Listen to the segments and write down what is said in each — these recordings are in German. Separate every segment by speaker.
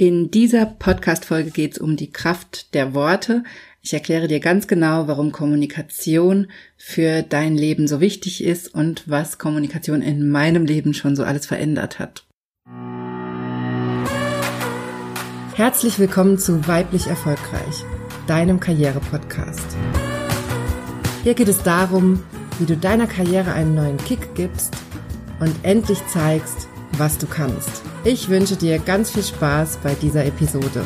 Speaker 1: In dieser Podcast-Folge geht es um die Kraft der Worte. Ich erkläre dir ganz genau, warum Kommunikation für dein Leben so wichtig ist und was Kommunikation in meinem Leben schon so alles verändert hat. Herzlich willkommen zu Weiblich Erfolgreich, deinem Karriere-Podcast. Hier geht es darum, wie du deiner Karriere einen neuen Kick gibst und endlich zeigst, was du kannst. Ich wünsche dir ganz viel Spaß bei dieser Episode.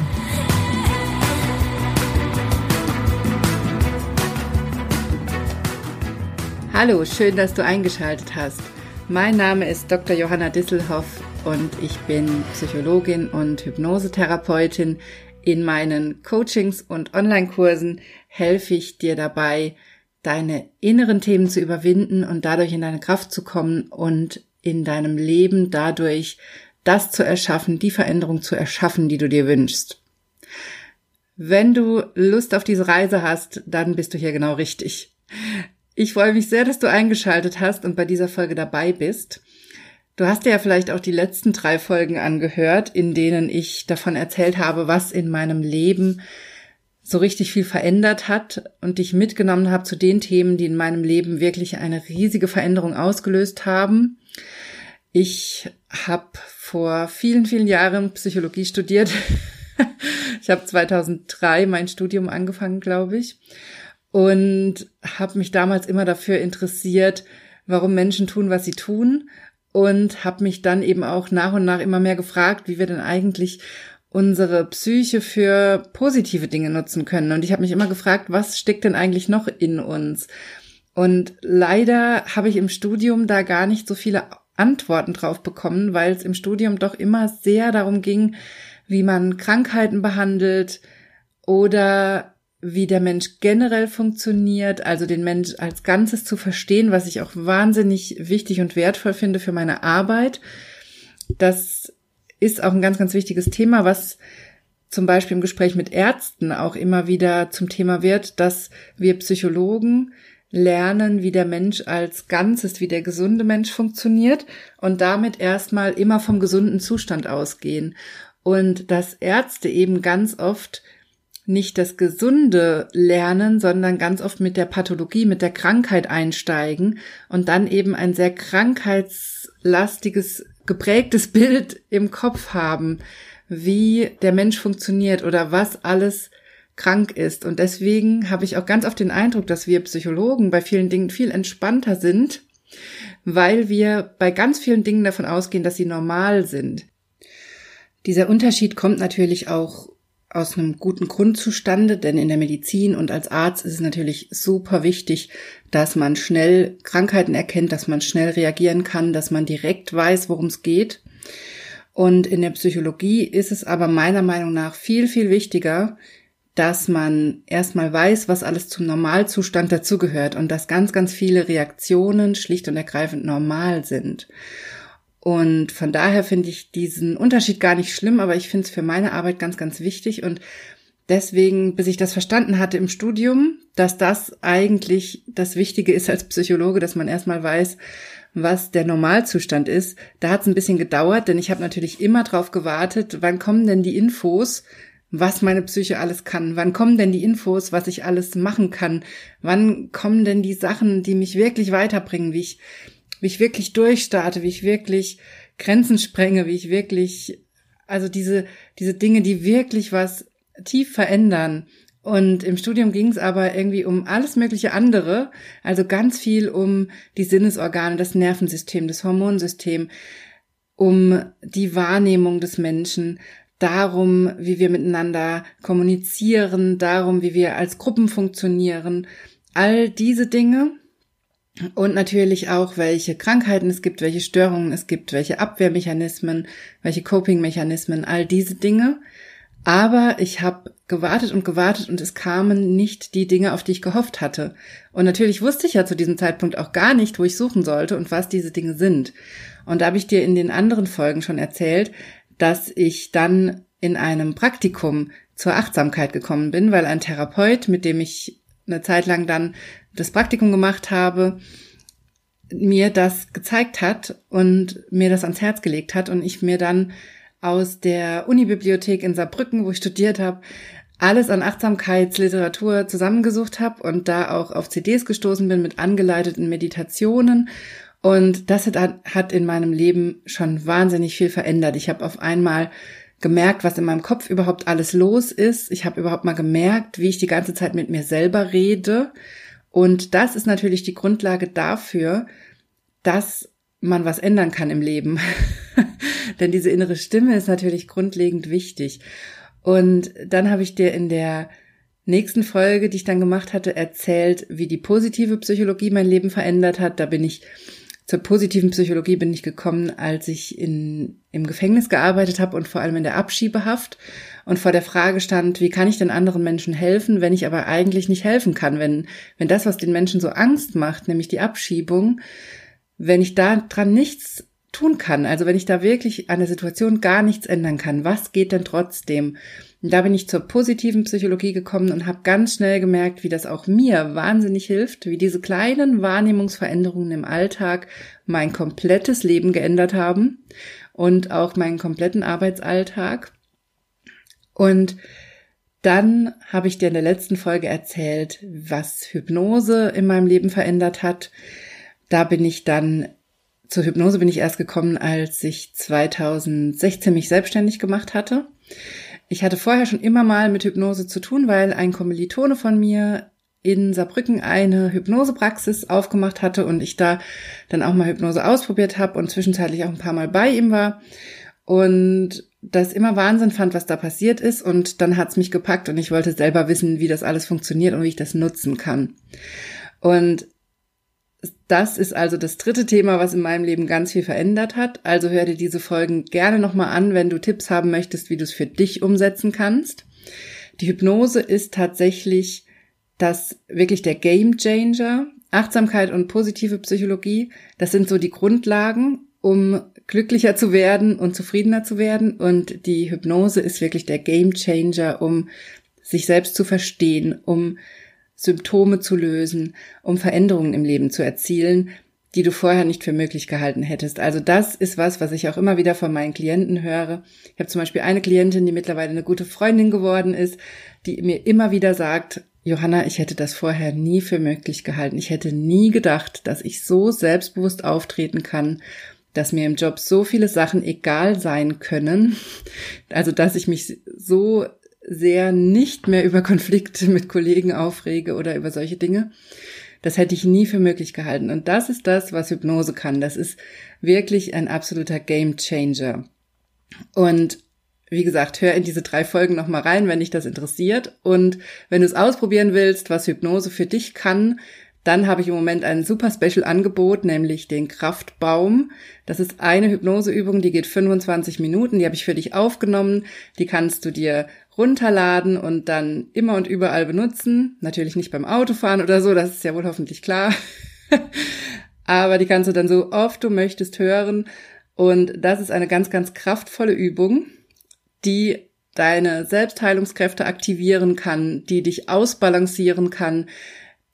Speaker 1: Hallo, schön, dass du eingeschaltet hast. Mein Name ist Dr. Johanna Disselhoff und ich bin Psychologin und Hypnosetherapeutin. In meinen Coachings und Online-Kursen helfe ich dir dabei, deine inneren Themen zu überwinden und dadurch in deine Kraft zu kommen und in deinem Leben dadurch das zu erschaffen, die Veränderung zu erschaffen, die du dir wünschst. Wenn du Lust auf diese Reise hast, dann bist du hier genau richtig. Ich freue mich sehr, dass du eingeschaltet hast und bei dieser Folge dabei bist. Du hast dir ja vielleicht auch die letzten drei Folgen angehört, in denen ich davon erzählt habe, was in meinem Leben so richtig viel verändert hat und dich mitgenommen habe zu den Themen, die in meinem Leben wirklich eine riesige Veränderung ausgelöst haben. Ich habe vor vielen, vielen Jahren Psychologie studiert. ich habe 2003 mein Studium angefangen, glaube ich, und habe mich damals immer dafür interessiert, warum Menschen tun, was sie tun und habe mich dann eben auch nach und nach immer mehr gefragt, wie wir denn eigentlich unsere Psyche für positive Dinge nutzen können. Und ich habe mich immer gefragt, was steckt denn eigentlich noch in uns? Und leider habe ich im Studium da gar nicht so viele Antworten drauf bekommen, weil es im Studium doch immer sehr darum ging, wie man Krankheiten behandelt oder wie der Mensch generell funktioniert, also den Mensch als Ganzes zu verstehen, was ich auch wahnsinnig wichtig und wertvoll finde für meine Arbeit. Das ist auch ein ganz, ganz wichtiges Thema, was zum Beispiel im Gespräch mit Ärzten auch immer wieder zum Thema wird, dass wir Psychologen lernen, wie der Mensch als Ganzes, wie der gesunde Mensch funktioniert und damit erstmal immer vom gesunden Zustand ausgehen. Und dass Ärzte eben ganz oft nicht das Gesunde lernen, sondern ganz oft mit der Pathologie, mit der Krankheit einsteigen und dann eben ein sehr krankheitslastiges, geprägtes Bild im Kopf haben, wie der Mensch funktioniert oder was alles krank ist. Und deswegen habe ich auch ganz oft den Eindruck, dass wir Psychologen bei vielen Dingen viel entspannter sind, weil wir bei ganz vielen Dingen davon ausgehen, dass sie normal sind. Dieser Unterschied kommt natürlich auch aus einem guten Grund zustande, denn in der Medizin und als Arzt ist es natürlich super wichtig, dass man schnell Krankheiten erkennt, dass man schnell reagieren kann, dass man direkt weiß, worum es geht. Und in der Psychologie ist es aber meiner Meinung nach viel, viel wichtiger, dass man erstmal weiß, was alles zum Normalzustand dazugehört und dass ganz, ganz viele Reaktionen schlicht und ergreifend normal sind. Und von daher finde ich diesen Unterschied gar nicht schlimm, aber ich finde es für meine Arbeit ganz, ganz wichtig und deswegen, bis ich das verstanden hatte im Studium, dass das eigentlich das Wichtige ist als Psychologe, dass man erstmal weiß, was der Normalzustand ist. Da hat es ein bisschen gedauert, denn ich habe natürlich immer drauf gewartet, wann kommen denn die Infos, was meine Psyche alles kann. Wann kommen denn die Infos, was ich alles machen kann? Wann kommen denn die Sachen, die mich wirklich weiterbringen, wie ich, wie ich wirklich durchstarte, wie ich wirklich Grenzen sprenge, wie ich wirklich, also diese, diese Dinge, die wirklich was tief verändern. Und im Studium ging es aber irgendwie um alles mögliche andere, also ganz viel um die Sinnesorgane, das Nervensystem, das Hormonsystem, um die Wahrnehmung des Menschen, darum, wie wir miteinander kommunizieren, darum, wie wir als Gruppen funktionieren, all diese Dinge und natürlich auch, welche Krankheiten es gibt, welche Störungen es gibt, welche Abwehrmechanismen, welche Coping-Mechanismen, all diese Dinge. Aber ich habe gewartet und gewartet und es kamen nicht die Dinge, auf die ich gehofft hatte. Und natürlich wusste ich ja zu diesem Zeitpunkt auch gar nicht, wo ich suchen sollte und was diese Dinge sind. Und da habe ich dir in den anderen Folgen schon erzählt, dass ich dann in einem Praktikum zur Achtsamkeit gekommen bin, weil ein Therapeut, mit dem ich eine Zeit lang dann das Praktikum gemacht habe, mir das gezeigt hat und mir das ans Herz gelegt hat und ich mir dann aus der Unibibliothek in Saarbrücken, wo ich studiert habe, alles an Achtsamkeitsliteratur zusammengesucht habe und da auch auf CDs gestoßen bin mit angeleiteten Meditationen. Und das hat, hat in meinem Leben schon wahnsinnig viel verändert. Ich habe auf einmal gemerkt, was in meinem Kopf überhaupt alles los ist. Ich habe überhaupt mal gemerkt, wie ich die ganze Zeit mit mir selber rede. Und das ist natürlich die Grundlage dafür, dass man was ändern kann im Leben. Denn diese innere Stimme ist natürlich grundlegend wichtig. Und dann habe ich dir in der nächsten Folge, die ich dann gemacht hatte, erzählt, wie die positive Psychologie mein Leben verändert hat. Da bin ich zur positiven Psychologie bin ich gekommen, als ich in, im Gefängnis gearbeitet habe und vor allem in der Abschiebehaft und vor der Frage stand, wie kann ich denn anderen Menschen helfen, wenn ich aber eigentlich nicht helfen kann, wenn, wenn das, was den Menschen so Angst macht, nämlich die Abschiebung, wenn ich da dran nichts tun kann. Also wenn ich da wirklich an der Situation gar nichts ändern kann, was geht denn trotzdem? Und da bin ich zur positiven Psychologie gekommen und habe ganz schnell gemerkt, wie das auch mir wahnsinnig hilft, wie diese kleinen Wahrnehmungsveränderungen im Alltag mein komplettes Leben geändert haben und auch meinen kompletten Arbeitsalltag. Und dann habe ich dir in der letzten Folge erzählt, was Hypnose in meinem Leben verändert hat. Da bin ich dann zur Hypnose bin ich erst gekommen, als ich 2016 mich selbstständig gemacht hatte. Ich hatte vorher schon immer mal mit Hypnose zu tun, weil ein Kommilitone von mir in Saarbrücken eine Hypnosepraxis aufgemacht hatte und ich da dann auch mal Hypnose ausprobiert habe und zwischenzeitlich auch ein paar Mal bei ihm war und das immer Wahnsinn fand, was da passiert ist und dann hat's mich gepackt und ich wollte selber wissen, wie das alles funktioniert und wie ich das nutzen kann. Und das ist also das dritte Thema, was in meinem Leben ganz viel verändert hat. Also hör dir diese Folgen gerne nochmal an, wenn du Tipps haben möchtest, wie du es für dich umsetzen kannst. Die Hypnose ist tatsächlich das wirklich der Game Changer. Achtsamkeit und positive Psychologie, das sind so die Grundlagen, um glücklicher zu werden und zufriedener zu werden. Und die Hypnose ist wirklich der Game Changer, um sich selbst zu verstehen, um Symptome zu lösen, um Veränderungen im Leben zu erzielen, die du vorher nicht für möglich gehalten hättest. Also das ist was, was ich auch immer wieder von meinen Klienten höre. Ich habe zum Beispiel eine Klientin, die mittlerweile eine gute Freundin geworden ist, die mir immer wieder sagt, Johanna, ich hätte das vorher nie für möglich gehalten. Ich hätte nie gedacht, dass ich so selbstbewusst auftreten kann, dass mir im Job so viele Sachen egal sein können. Also, dass ich mich so sehr nicht mehr über Konflikte mit Kollegen aufrege oder über solche Dinge. Das hätte ich nie für möglich gehalten. Und das ist das, was Hypnose kann. Das ist wirklich ein absoluter Game Changer. Und wie gesagt, hör in diese drei Folgen nochmal rein, wenn dich das interessiert. Und wenn du es ausprobieren willst, was Hypnose für dich kann, dann habe ich im Moment ein super Special Angebot, nämlich den Kraftbaum. Das ist eine Hypnoseübung, die geht 25 Minuten. Die habe ich für dich aufgenommen. Die kannst du dir runterladen und dann immer und überall benutzen. Natürlich nicht beim Autofahren oder so, das ist ja wohl hoffentlich klar. Aber die kannst du dann so oft du möchtest hören. Und das ist eine ganz, ganz kraftvolle Übung, die deine Selbstheilungskräfte aktivieren kann, die dich ausbalancieren kann,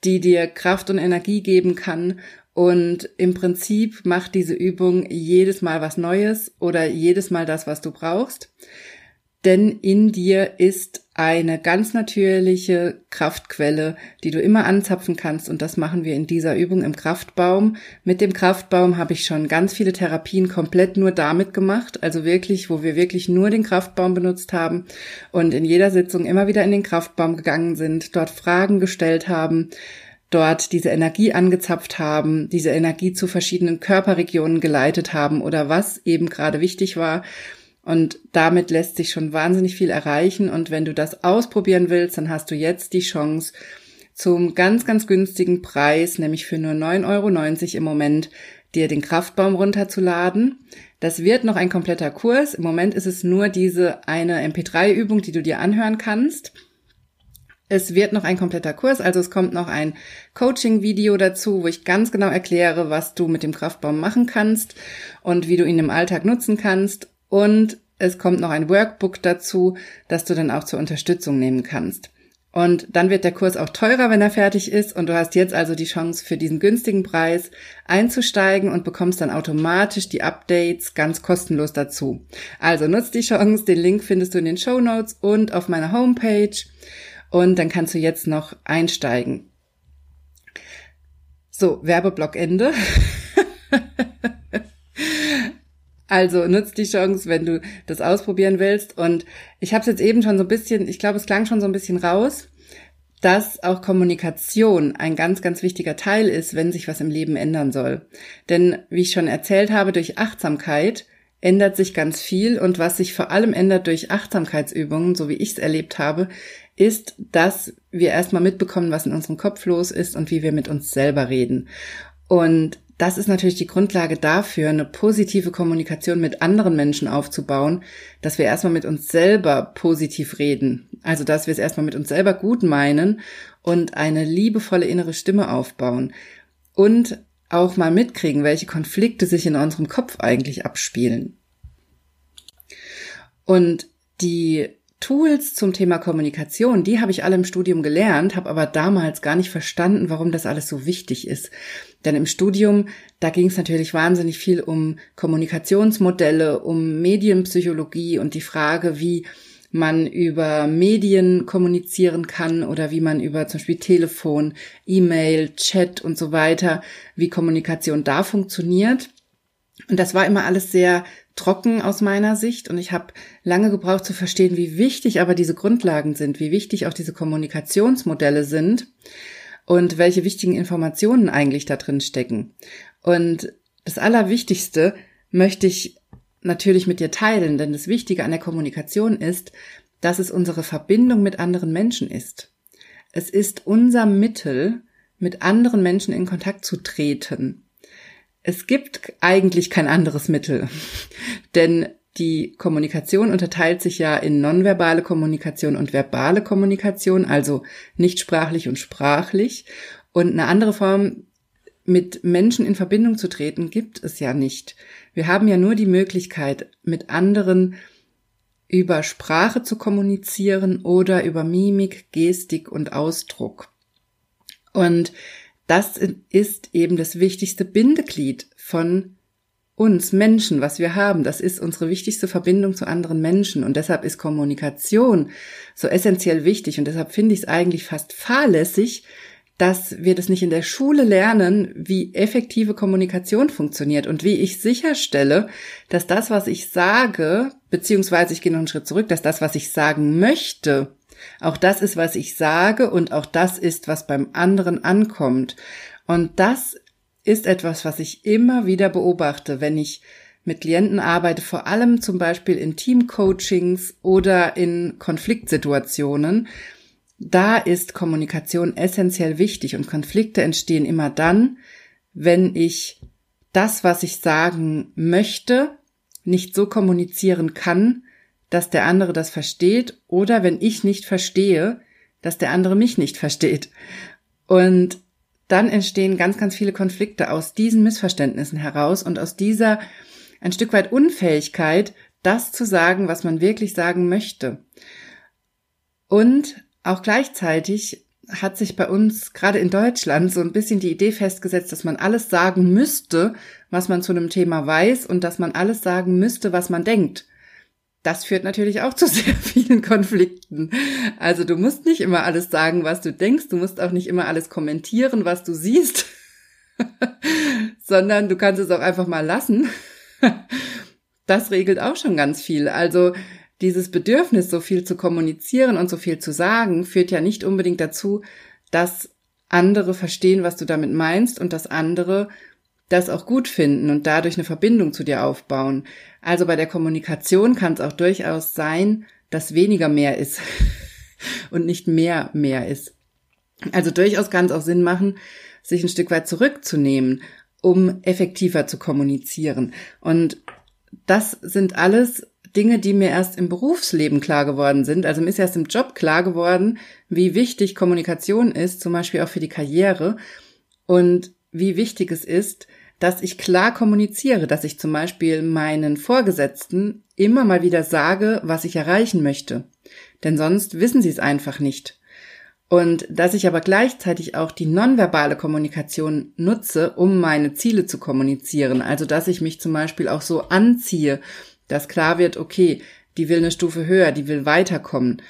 Speaker 1: die dir Kraft und Energie geben kann. Und im Prinzip macht diese Übung jedes Mal was Neues oder jedes Mal das, was du brauchst denn in dir ist eine ganz natürliche Kraftquelle, die du immer anzapfen kannst. Und das machen wir in dieser Übung im Kraftbaum. Mit dem Kraftbaum habe ich schon ganz viele Therapien komplett nur damit gemacht, also wirklich, wo wir wirklich nur den Kraftbaum benutzt haben und in jeder Sitzung immer wieder in den Kraftbaum gegangen sind, dort Fragen gestellt haben, dort diese Energie angezapft haben, diese Energie zu verschiedenen Körperregionen geleitet haben oder was eben gerade wichtig war und damit lässt sich schon wahnsinnig viel erreichen. Und wenn du das ausprobieren willst, dann hast du jetzt die Chance, zum ganz, ganz günstigen Preis, nämlich für nur 9,90 Euro im Moment, dir den Kraftbaum runterzuladen. Das wird noch ein kompletter Kurs. Im Moment ist es nur diese eine MP3-Übung, die du dir anhören kannst. Es wird noch ein kompletter Kurs, also es kommt noch ein Coaching-Video dazu, wo ich ganz genau erkläre, was du mit dem Kraftbaum machen kannst und wie du ihn im Alltag nutzen kannst. Und es kommt noch ein Workbook dazu, das du dann auch zur Unterstützung nehmen kannst. Und dann wird der Kurs auch teurer, wenn er fertig ist. Und du hast jetzt also die Chance, für diesen günstigen Preis einzusteigen und bekommst dann automatisch die Updates ganz kostenlos dazu. Also nutzt die Chance. Den Link findest du in den Show Notes und auf meiner Homepage. Und dann kannst du jetzt noch einsteigen. So, Werbeblock Ende. Also nutzt die Chance, wenn du das ausprobieren willst. Und ich habe es jetzt eben schon so ein bisschen, ich glaube, es klang schon so ein bisschen raus, dass auch Kommunikation ein ganz, ganz wichtiger Teil ist, wenn sich was im Leben ändern soll. Denn wie ich schon erzählt habe, durch Achtsamkeit ändert sich ganz viel und was sich vor allem ändert durch Achtsamkeitsübungen, so wie ich es erlebt habe, ist, dass wir erstmal mitbekommen, was in unserem Kopf los ist und wie wir mit uns selber reden. Und das ist natürlich die Grundlage dafür, eine positive Kommunikation mit anderen Menschen aufzubauen, dass wir erstmal mit uns selber positiv reden. Also, dass wir es erstmal mit uns selber gut meinen und eine liebevolle innere Stimme aufbauen. Und auch mal mitkriegen, welche Konflikte sich in unserem Kopf eigentlich abspielen. Und die Tools zum Thema Kommunikation, die habe ich alle im Studium gelernt, habe aber damals gar nicht verstanden, warum das alles so wichtig ist. Denn im Studium, da ging es natürlich wahnsinnig viel um Kommunikationsmodelle, um Medienpsychologie und die Frage, wie man über Medien kommunizieren kann oder wie man über zum Beispiel Telefon, E-Mail, Chat und so weiter, wie Kommunikation da funktioniert. Und das war immer alles sehr trocken aus meiner Sicht und ich habe lange gebraucht zu verstehen, wie wichtig aber diese Grundlagen sind, wie wichtig auch diese Kommunikationsmodelle sind und welche wichtigen Informationen eigentlich da drin stecken. Und das Allerwichtigste möchte ich natürlich mit dir teilen, denn das Wichtige an der Kommunikation ist, dass es unsere Verbindung mit anderen Menschen ist. Es ist unser Mittel, mit anderen Menschen in Kontakt zu treten. Es gibt eigentlich kein anderes Mittel, denn die Kommunikation unterteilt sich ja in nonverbale Kommunikation und verbale Kommunikation, also nicht sprachlich und sprachlich. Und eine andere Form, mit Menschen in Verbindung zu treten, gibt es ja nicht. Wir haben ja nur die Möglichkeit, mit anderen über Sprache zu kommunizieren oder über Mimik, Gestik und Ausdruck. Und das ist eben das wichtigste Bindeglied von uns Menschen, was wir haben. Das ist unsere wichtigste Verbindung zu anderen Menschen. Und deshalb ist Kommunikation so essentiell wichtig. Und deshalb finde ich es eigentlich fast fahrlässig, dass wir das nicht in der Schule lernen, wie effektive Kommunikation funktioniert und wie ich sicherstelle, dass das, was ich sage, beziehungsweise ich gehe noch einen Schritt zurück, dass das, was ich sagen möchte, auch das ist, was ich sage und auch das ist, was beim anderen ankommt. Und das ist etwas, was ich immer wieder beobachte, wenn ich mit Klienten arbeite, vor allem zum Beispiel in Teamcoachings oder in Konfliktsituationen. Da ist Kommunikation essentiell wichtig und Konflikte entstehen immer dann, wenn ich das, was ich sagen möchte, nicht so kommunizieren kann, dass der andere das versteht oder wenn ich nicht verstehe, dass der andere mich nicht versteht. Und dann entstehen ganz, ganz viele Konflikte aus diesen Missverständnissen heraus und aus dieser ein Stück weit Unfähigkeit, das zu sagen, was man wirklich sagen möchte. Und auch gleichzeitig hat sich bei uns gerade in Deutschland so ein bisschen die Idee festgesetzt, dass man alles sagen müsste, was man zu einem Thema weiß und dass man alles sagen müsste, was man denkt das führt natürlich auch zu sehr vielen Konflikten. Also du musst nicht immer alles sagen, was du denkst, du musst auch nicht immer alles kommentieren, was du siehst, sondern du kannst es auch einfach mal lassen. Das regelt auch schon ganz viel. Also dieses Bedürfnis, so viel zu kommunizieren und so viel zu sagen, führt ja nicht unbedingt dazu, dass andere verstehen, was du damit meinst und dass andere das auch gut finden und dadurch eine Verbindung zu dir aufbauen. Also bei der Kommunikation kann es auch durchaus sein, dass weniger mehr ist und nicht mehr mehr ist. Also durchaus kann es auch Sinn machen, sich ein Stück weit zurückzunehmen, um effektiver zu kommunizieren. Und das sind alles Dinge, die mir erst im Berufsleben klar geworden sind. Also mir ist erst im Job klar geworden, wie wichtig Kommunikation ist, zum Beispiel auch für die Karriere und wie wichtig es ist, dass ich klar kommuniziere, dass ich zum Beispiel meinen Vorgesetzten immer mal wieder sage, was ich erreichen möchte. Denn sonst wissen sie es einfach nicht. Und dass ich aber gleichzeitig auch die nonverbale Kommunikation nutze, um meine Ziele zu kommunizieren. Also dass ich mich zum Beispiel auch so anziehe, dass klar wird, okay, die will eine Stufe höher, die will weiterkommen.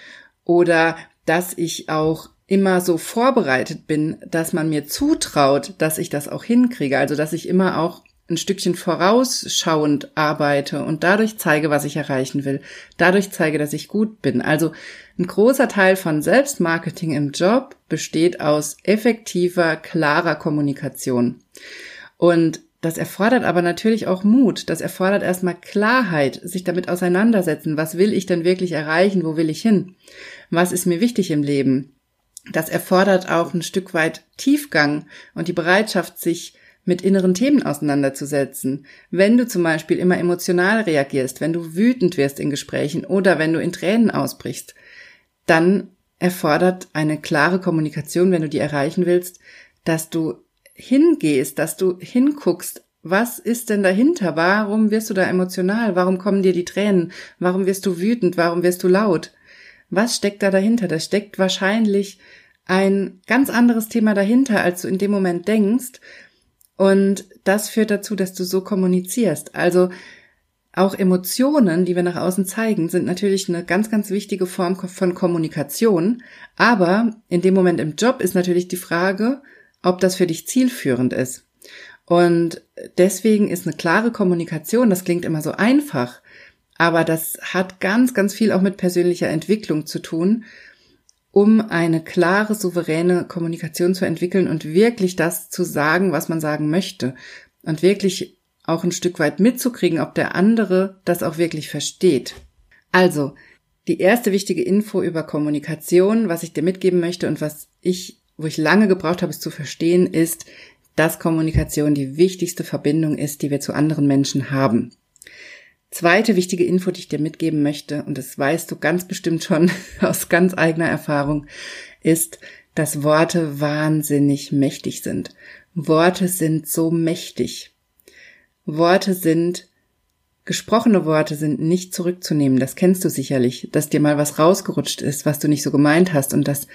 Speaker 1: Oder dass ich auch immer so vorbereitet bin, dass man mir zutraut, dass ich das auch hinkriege. Also dass ich immer auch ein Stückchen vorausschauend arbeite und dadurch zeige, was ich erreichen will. Dadurch zeige, dass ich gut bin. Also ein großer Teil von Selbstmarketing im Job besteht aus effektiver, klarer Kommunikation. Und das erfordert aber natürlich auch Mut. Das erfordert erstmal Klarheit, sich damit auseinandersetzen. Was will ich denn wirklich erreichen? Wo will ich hin? Was ist mir wichtig im Leben? Das erfordert auch ein Stück weit Tiefgang und die Bereitschaft, sich mit inneren Themen auseinanderzusetzen. Wenn du zum Beispiel immer emotional reagierst, wenn du wütend wirst in Gesprächen oder wenn du in Tränen ausbrichst, dann erfordert eine klare Kommunikation, wenn du die erreichen willst, dass du hingehst, dass du hinguckst, was ist denn dahinter? Warum wirst du da emotional? Warum kommen dir die Tränen? Warum wirst du wütend? Warum wirst du laut? Was steckt da dahinter? Da steckt wahrscheinlich ein ganz anderes Thema dahinter, als du in dem Moment denkst. Und das führt dazu, dass du so kommunizierst. Also auch Emotionen, die wir nach außen zeigen, sind natürlich eine ganz, ganz wichtige Form von Kommunikation. Aber in dem Moment im Job ist natürlich die Frage, ob das für dich zielführend ist. Und deswegen ist eine klare Kommunikation, das klingt immer so einfach, aber das hat ganz, ganz viel auch mit persönlicher Entwicklung zu tun um eine klare, souveräne Kommunikation zu entwickeln und wirklich das zu sagen, was man sagen möchte und wirklich auch ein Stück weit mitzukriegen, ob der andere das auch wirklich versteht. Also, die erste wichtige Info über Kommunikation, was ich dir mitgeben möchte und was ich, wo ich lange gebraucht habe, es zu verstehen, ist, dass Kommunikation die wichtigste Verbindung ist, die wir zu anderen Menschen haben. Zweite wichtige Info, die ich dir mitgeben möchte, und das weißt du ganz bestimmt schon aus ganz eigener Erfahrung, ist, dass Worte wahnsinnig mächtig sind. Worte sind so mächtig. Worte sind, gesprochene Worte sind nicht zurückzunehmen. Das kennst du sicherlich, dass dir mal was rausgerutscht ist, was du nicht so gemeint hast und das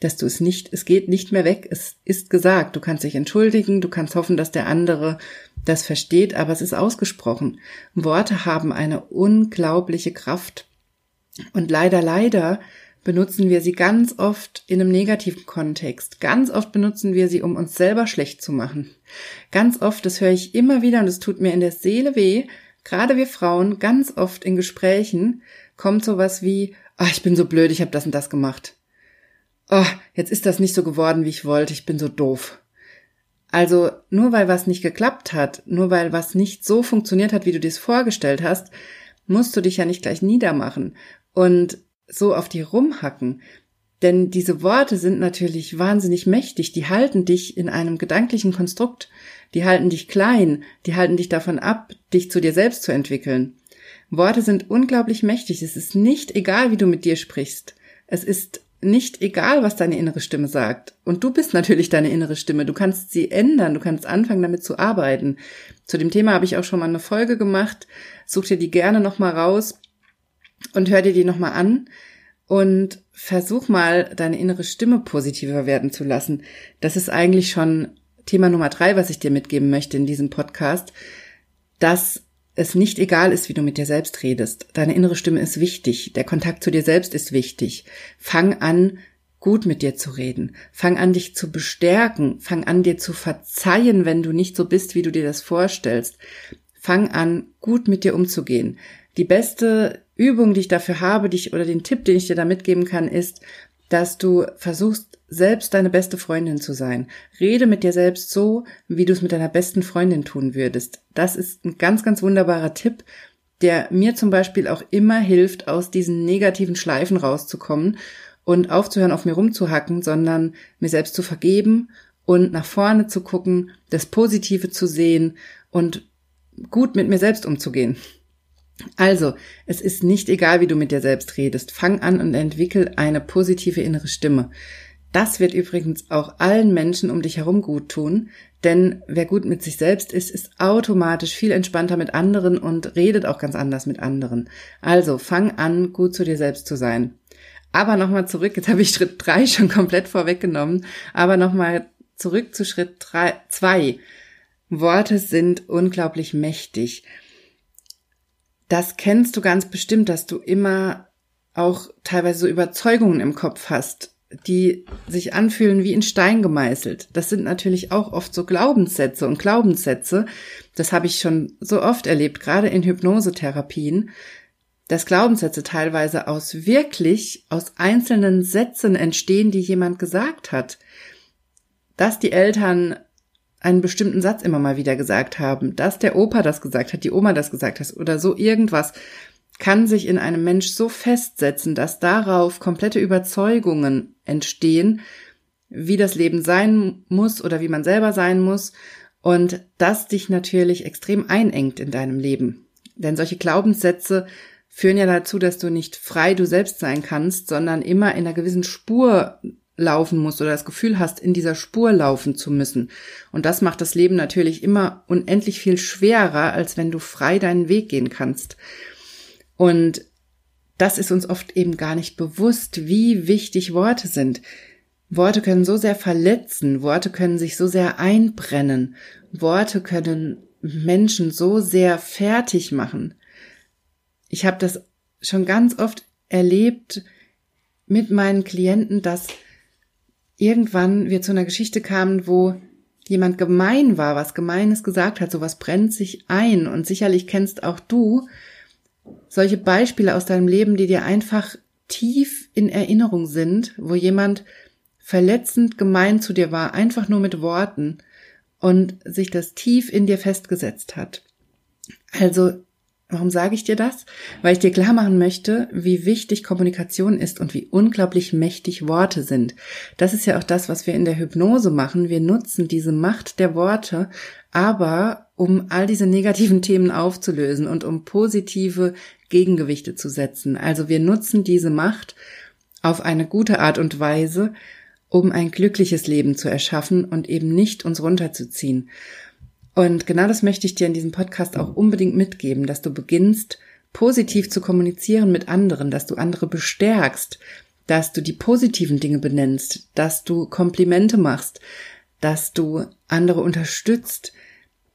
Speaker 1: dass du es nicht, es geht nicht mehr weg, es ist gesagt. Du kannst dich entschuldigen, du kannst hoffen, dass der andere das versteht, aber es ist ausgesprochen. Worte haben eine unglaubliche Kraft. Und leider, leider benutzen wir sie ganz oft in einem negativen Kontext. Ganz oft benutzen wir sie, um uns selber schlecht zu machen. Ganz oft, das höre ich immer wieder und es tut mir in der Seele weh, gerade wir Frauen, ganz oft in Gesprächen kommt sowas wie, ah, ich bin so blöd, ich habe das und das gemacht oh, jetzt ist das nicht so geworden, wie ich wollte, ich bin so doof. Also nur weil was nicht geklappt hat, nur weil was nicht so funktioniert hat, wie du dir es vorgestellt hast, musst du dich ja nicht gleich niedermachen und so auf die rumhacken. Denn diese Worte sind natürlich wahnsinnig mächtig, die halten dich in einem gedanklichen Konstrukt, die halten dich klein, die halten dich davon ab, dich zu dir selbst zu entwickeln. Worte sind unglaublich mächtig, es ist nicht egal, wie du mit dir sprichst. Es ist nicht egal, was deine innere Stimme sagt. Und du bist natürlich deine innere Stimme. Du kannst sie ändern. Du kannst anfangen, damit zu arbeiten. Zu dem Thema habe ich auch schon mal eine Folge gemacht. Such dir die gerne nochmal raus und hör dir die nochmal an und versuch mal, deine innere Stimme positiver werden zu lassen. Das ist eigentlich schon Thema Nummer drei, was ich dir mitgeben möchte in diesem Podcast, dass es nicht egal ist, wie du mit dir selbst redest. Deine innere Stimme ist wichtig. Der Kontakt zu dir selbst ist wichtig. Fang an, gut mit dir zu reden. Fang an, dich zu bestärken. Fang an, dir zu verzeihen, wenn du nicht so bist, wie du dir das vorstellst. Fang an, gut mit dir umzugehen. Die beste Übung, die ich dafür habe, dich oder den Tipp, den ich dir da mitgeben kann, ist, dass du versuchst, selbst deine beste Freundin zu sein. Rede mit dir selbst so, wie du es mit deiner besten Freundin tun würdest. Das ist ein ganz, ganz wunderbarer Tipp, der mir zum Beispiel auch immer hilft, aus diesen negativen Schleifen rauszukommen und aufzuhören, auf mir rumzuhacken, sondern mir selbst zu vergeben und nach vorne zu gucken, das Positive zu sehen und gut mit mir selbst umzugehen. Also, es ist nicht egal, wie du mit dir selbst redest. Fang an und entwickel eine positive innere Stimme. Das wird übrigens auch allen Menschen um dich herum gut tun, denn wer gut mit sich selbst ist, ist automatisch viel entspannter mit anderen und redet auch ganz anders mit anderen. Also fang an, gut zu dir selbst zu sein. Aber nochmal zurück, jetzt habe ich Schritt drei schon komplett vorweggenommen, aber nochmal zurück zu Schritt drei, zwei. Worte sind unglaublich mächtig. Das kennst du ganz bestimmt, dass du immer auch teilweise so Überzeugungen im Kopf hast, die sich anfühlen wie in Stein gemeißelt. Das sind natürlich auch oft so Glaubenssätze und Glaubenssätze. Das habe ich schon so oft erlebt, gerade in Hypnosetherapien, dass Glaubenssätze teilweise aus wirklich aus einzelnen Sätzen entstehen, die jemand gesagt hat. Dass die Eltern einen bestimmten Satz immer mal wieder gesagt haben, dass der Opa das gesagt hat, die Oma das gesagt hat oder so irgendwas, kann sich in einem Mensch so festsetzen, dass darauf komplette Überzeugungen entstehen, wie das Leben sein muss oder wie man selber sein muss und das dich natürlich extrem einengt in deinem Leben. Denn solche Glaubenssätze führen ja dazu, dass du nicht frei du selbst sein kannst, sondern immer in einer gewissen Spur laufen musst oder das Gefühl hast, in dieser Spur laufen zu müssen. Und das macht das Leben natürlich immer unendlich viel schwerer, als wenn du frei deinen Weg gehen kannst. Und das ist uns oft eben gar nicht bewusst, wie wichtig Worte sind. Worte können so sehr verletzen, Worte können sich so sehr einbrennen, Worte können Menschen so sehr fertig machen. Ich habe das schon ganz oft erlebt mit meinen Klienten, dass irgendwann wir zu einer Geschichte kamen, wo jemand gemein war, was Gemeines gesagt hat, sowas brennt sich ein und sicherlich kennst auch du solche Beispiele aus deinem Leben, die dir einfach tief in Erinnerung sind, wo jemand verletzend gemein zu dir war, einfach nur mit Worten und sich das tief in dir festgesetzt hat. Also Warum sage ich dir das? Weil ich dir klar machen möchte, wie wichtig Kommunikation ist und wie unglaublich mächtig Worte sind. Das ist ja auch das, was wir in der Hypnose machen. Wir nutzen diese Macht der Worte, aber um all diese negativen Themen aufzulösen und um positive Gegengewichte zu setzen. Also wir nutzen diese Macht auf eine gute Art und Weise, um ein glückliches Leben zu erschaffen und eben nicht uns runterzuziehen. Und genau das möchte ich dir in diesem Podcast auch unbedingt mitgeben, dass du beginnst, positiv zu kommunizieren mit anderen, dass du andere bestärkst, dass du die positiven Dinge benennst, dass du Komplimente machst, dass du andere unterstützt.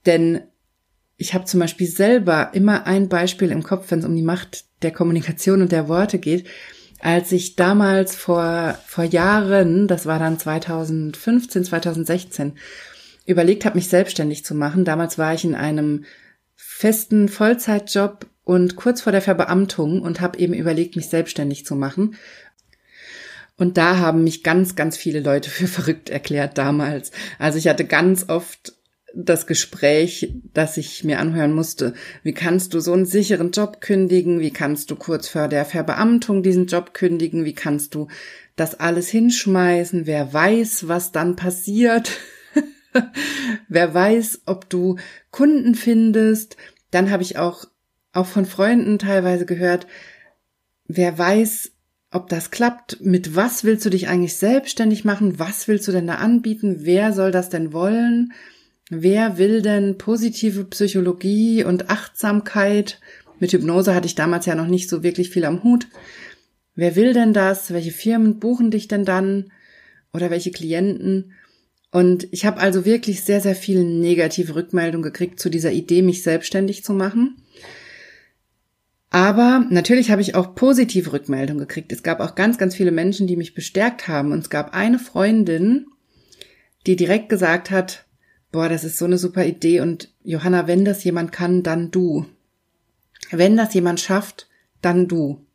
Speaker 1: Denn ich habe zum Beispiel selber immer ein Beispiel im Kopf, wenn es um die Macht der Kommunikation und der Worte geht. Als ich damals vor, vor Jahren, das war dann 2015, 2016, überlegt habe, mich selbstständig zu machen. Damals war ich in einem festen Vollzeitjob und kurz vor der Verbeamtung und habe eben überlegt, mich selbstständig zu machen. Und da haben mich ganz, ganz viele Leute für verrückt erklärt damals. Also ich hatte ganz oft das Gespräch, das ich mir anhören musste. Wie kannst du so einen sicheren Job kündigen? Wie kannst du kurz vor der Verbeamtung diesen Job kündigen? Wie kannst du das alles hinschmeißen? Wer weiß, was dann passiert? Wer weiß, ob du Kunden findest. Dann habe ich auch, auch von Freunden teilweise gehört, wer weiß, ob das klappt. Mit was willst du dich eigentlich selbstständig machen? Was willst du denn da anbieten? Wer soll das denn wollen? Wer will denn positive Psychologie und Achtsamkeit? Mit Hypnose hatte ich damals ja noch nicht so wirklich viel am Hut. Wer will denn das? Welche Firmen buchen dich denn dann? Oder welche Klienten? Und ich habe also wirklich sehr, sehr viele negative Rückmeldungen gekriegt zu dieser Idee, mich selbstständig zu machen. Aber natürlich habe ich auch positive Rückmeldungen gekriegt. Es gab auch ganz, ganz viele Menschen, die mich bestärkt haben. Und es gab eine Freundin, die direkt gesagt hat, boah, das ist so eine super Idee. Und Johanna, wenn das jemand kann, dann du. Wenn das jemand schafft, dann du.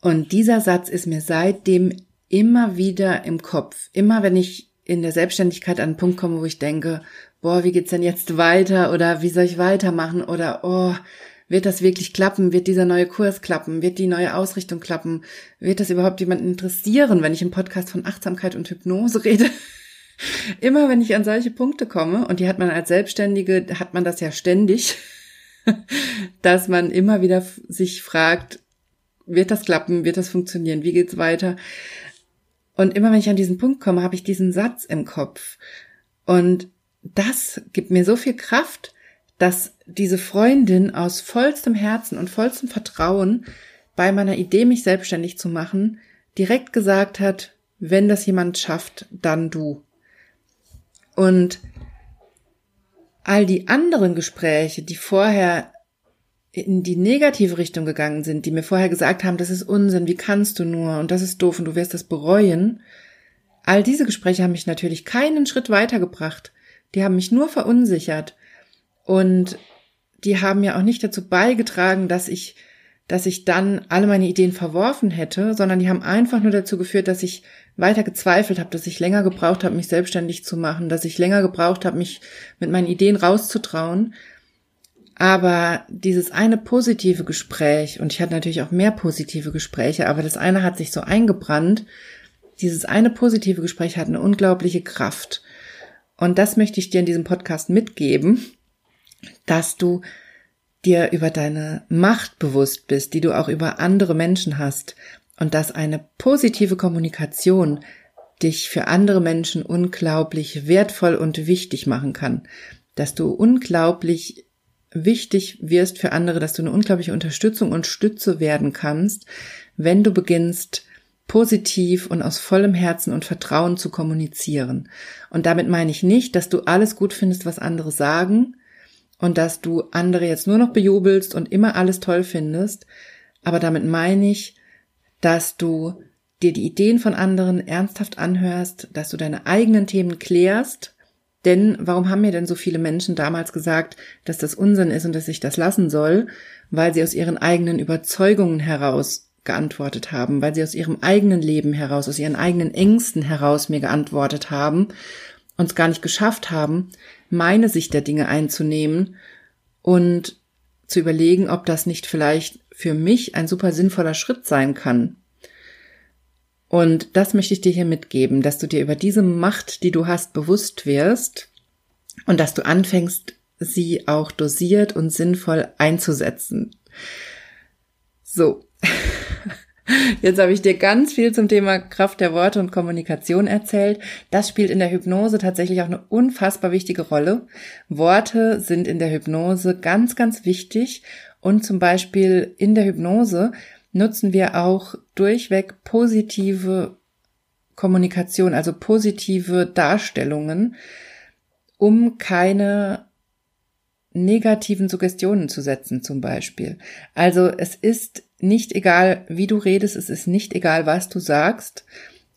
Speaker 1: Und dieser Satz ist mir seitdem immer wieder im Kopf. Immer wenn ich in der Selbstständigkeit an einen Punkt komme, wo ich denke, boah, wie geht's denn jetzt weiter oder wie soll ich weitermachen oder oh, wird das wirklich klappen? Wird dieser neue Kurs klappen? Wird die neue Ausrichtung klappen? Wird das überhaupt jemanden interessieren, wenn ich im Podcast von Achtsamkeit und Hypnose rede? Immer wenn ich an solche Punkte komme, und die hat man als Selbstständige, hat man das ja ständig, dass man immer wieder sich fragt, wird das klappen? Wird das funktionieren? Wie geht's weiter? Und immer wenn ich an diesen Punkt komme, habe ich diesen Satz im Kopf. Und das gibt mir so viel Kraft, dass diese Freundin aus vollstem Herzen und vollstem Vertrauen bei meiner Idee, mich selbstständig zu machen, direkt gesagt hat, wenn das jemand schafft, dann du. Und all die anderen Gespräche, die vorher in die negative Richtung gegangen sind, die mir vorher gesagt haben, das ist Unsinn, wie kannst du nur und das ist doof und du wirst das bereuen, all diese Gespräche haben mich natürlich keinen Schritt weitergebracht. Die haben mich nur verunsichert und die haben ja auch nicht dazu beigetragen, dass ich dass ich dann alle meine Ideen verworfen hätte, sondern die haben einfach nur dazu geführt, dass ich weiter gezweifelt habe, dass ich länger gebraucht habe, mich selbstständig zu machen, dass ich länger gebraucht habe, mich mit meinen Ideen rauszutrauen. Aber dieses eine positive Gespräch, und ich hatte natürlich auch mehr positive Gespräche, aber das eine hat sich so eingebrannt, dieses eine positive Gespräch hat eine unglaubliche Kraft. Und das möchte ich dir in diesem Podcast mitgeben, dass du dir über deine Macht bewusst bist, die du auch über andere Menschen hast und dass eine positive Kommunikation dich für andere Menschen unglaublich wertvoll und wichtig machen kann, dass du unglaublich wichtig wirst für andere, dass du eine unglaubliche Unterstützung und Stütze werden kannst, wenn du beginnst, positiv und aus vollem Herzen und Vertrauen zu kommunizieren. Und damit meine ich nicht, dass du alles gut findest, was andere sagen, und dass du andere jetzt nur noch bejubelst und immer alles toll findest. Aber damit meine ich, dass du dir die Ideen von anderen ernsthaft anhörst, dass du deine eigenen Themen klärst. Denn warum haben mir denn so viele Menschen damals gesagt, dass das Unsinn ist und dass ich das lassen soll? Weil sie aus ihren eigenen Überzeugungen heraus geantwortet haben, weil sie aus ihrem eigenen Leben heraus, aus ihren eigenen Ängsten heraus mir geantwortet haben und es gar nicht geschafft haben, meine Sicht der Dinge einzunehmen und zu überlegen, ob das nicht vielleicht für mich ein super sinnvoller Schritt sein kann. Und das möchte ich dir hier mitgeben, dass du dir über diese Macht, die du hast, bewusst wirst und dass du anfängst, sie auch dosiert und sinnvoll einzusetzen. So. Jetzt habe ich dir ganz viel zum Thema Kraft der Worte und Kommunikation erzählt. Das spielt in der Hypnose tatsächlich auch eine unfassbar wichtige Rolle. Worte sind in der Hypnose ganz, ganz wichtig und zum Beispiel in der Hypnose nutzen wir auch durchweg positive Kommunikation, also positive Darstellungen, um keine negativen Suggestionen zu setzen zum Beispiel. Also es ist nicht egal, wie du redest, es ist nicht egal, was du sagst.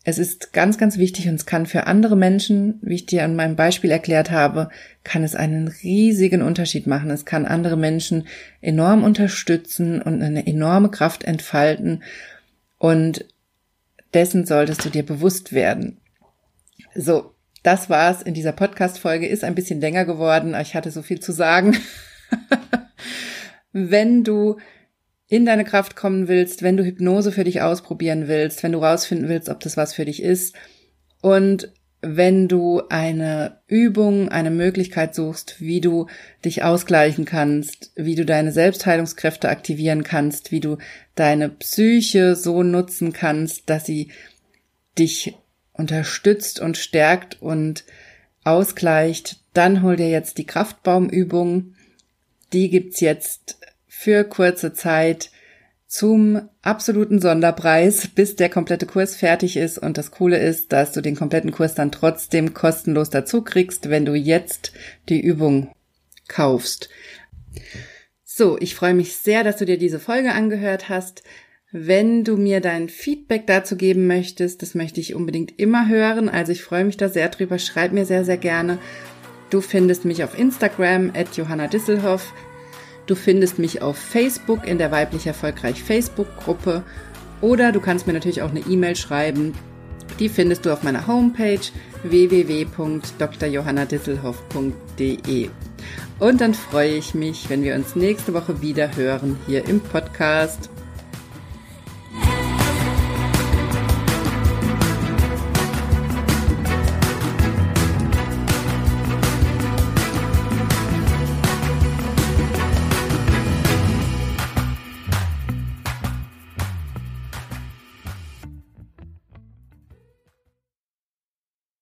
Speaker 1: Es ist ganz, ganz wichtig und es kann für andere Menschen, wie ich dir an meinem Beispiel erklärt habe, kann es einen riesigen Unterschied machen. Es kann andere Menschen enorm unterstützen und eine enorme Kraft entfalten und dessen solltest du dir bewusst werden. So, das war's in dieser Podcast-Folge. Ist ein bisschen länger geworden, aber ich hatte so viel zu sagen. Wenn du in deine Kraft kommen willst, wenn du Hypnose für dich ausprobieren willst, wenn du rausfinden willst, ob das was für dich ist und wenn du eine Übung, eine Möglichkeit suchst, wie du dich ausgleichen kannst, wie du deine Selbstheilungskräfte aktivieren kannst, wie du deine Psyche so nutzen kannst, dass sie dich unterstützt und stärkt und ausgleicht, dann hol dir jetzt die Kraftbaumübung. Die gibt's jetzt für kurze Zeit zum absoluten Sonderpreis, bis der komplette Kurs fertig ist. Und das Coole ist, dass du den kompletten Kurs dann trotzdem kostenlos dazu kriegst, wenn du jetzt die Übung kaufst. So, ich freue mich sehr, dass du dir diese Folge angehört hast. Wenn du mir dein Feedback dazu geben möchtest, das möchte ich unbedingt immer hören. Also ich freue mich da sehr drüber. Schreib mir sehr, sehr gerne. Du findest mich auf Instagram at Johanna Disselhoff. Du findest mich auf Facebook in der Weiblich Erfolgreich Facebook-Gruppe oder du kannst mir natürlich auch eine E-Mail schreiben. Die findest du auf meiner Homepage www.drjohannadisselhoff.de. Und dann freue ich mich, wenn wir uns nächste Woche wieder hören hier im Podcast.